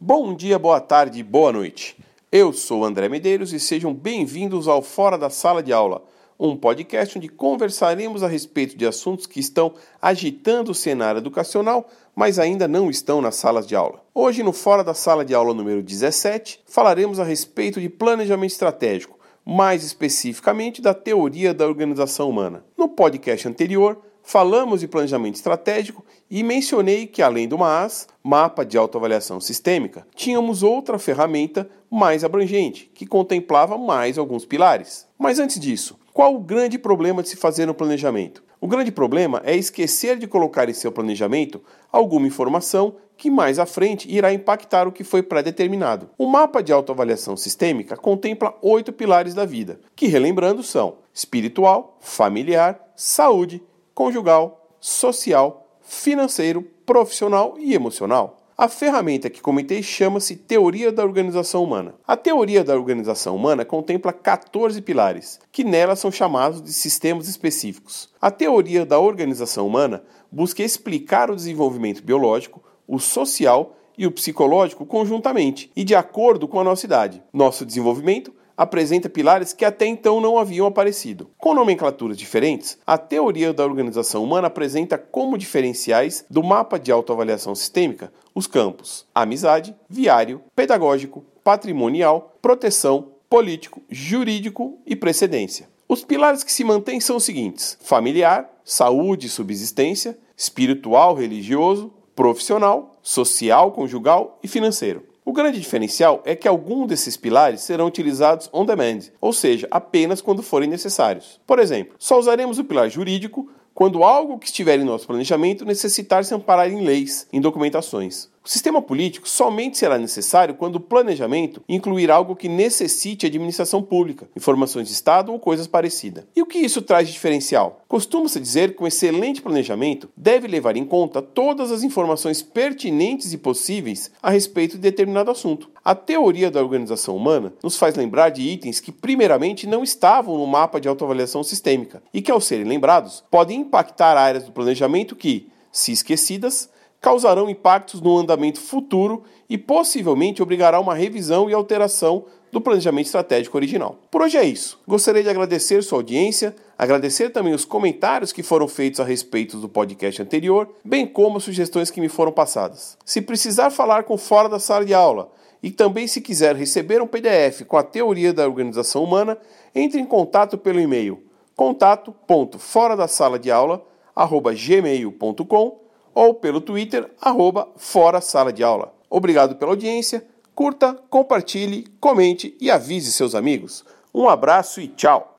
Bom dia, boa tarde, boa noite. Eu sou André Medeiros e sejam bem-vindos ao Fora da Sala de Aula, um podcast onde conversaremos a respeito de assuntos que estão agitando o cenário educacional, mas ainda não estão nas salas de aula. Hoje, no Fora da Sala de Aula número 17, falaremos a respeito de planejamento estratégico, mais especificamente da teoria da organização humana. No podcast anterior, falamos de planejamento estratégico e mencionei que, além do MAAS, Mapa de Autoavaliação Sistêmica, tínhamos outra ferramenta mais abrangente, que contemplava mais alguns pilares. Mas antes disso, qual o grande problema de se fazer no planejamento? O grande problema é esquecer de colocar em seu planejamento alguma informação que mais à frente irá impactar o que foi pré-determinado. O mapa de autoavaliação sistêmica contempla oito pilares da vida, que, relembrando, são espiritual, familiar, saúde, conjugal, social, financeiro, profissional e emocional. A ferramenta que comentei chama-se Teoria da Organização Humana. A teoria da organização humana contempla 14 pilares, que nela são chamados de sistemas específicos. A teoria da organização humana busca explicar o desenvolvimento biológico, o social e o psicológico conjuntamente e de acordo com a nossa idade. Nosso desenvolvimento apresenta pilares que até então não haviam aparecido. Com nomenclaturas diferentes, a teoria da organização humana apresenta como diferenciais do mapa de autoavaliação sistêmica os campos amizade, viário, pedagógico, patrimonial, proteção, político, jurídico e precedência. Os pilares que se mantêm são os seguintes: familiar, saúde e subsistência, espiritual, religioso, profissional, social, conjugal e financeiro. O grande diferencial é que algum desses pilares serão utilizados on demand, ou seja, apenas quando forem necessários. Por exemplo, só usaremos o pilar jurídico quando algo que estiver em nosso planejamento necessitar se amparar em leis, em documentações. O sistema político somente será necessário quando o planejamento incluir algo que necessite administração pública, informações de Estado ou coisas parecidas. E o que isso traz de diferencial? Costuma-se dizer que um excelente planejamento deve levar em conta todas as informações pertinentes e possíveis a respeito de determinado assunto. A teoria da organização humana nos faz lembrar de itens que, primeiramente, não estavam no mapa de autoavaliação sistêmica e que, ao serem lembrados, podem impactar áreas do planejamento que, se esquecidas, causarão impactos no andamento futuro e possivelmente obrigará uma revisão e alteração do planejamento estratégico original. Por hoje é isso. Gostaria de agradecer sua audiência, agradecer também os comentários que foram feitos a respeito do podcast anterior, bem como as sugestões que me foram passadas. Se precisar falar com fora da sala de aula e também se quiser receber um PDF com a teoria da organização humana, entre em contato pelo e-mail contato.fora ou pelo Twitter, arroba Fora Sala de Aula. Obrigado pela audiência, curta, compartilhe, comente e avise seus amigos. Um abraço e tchau!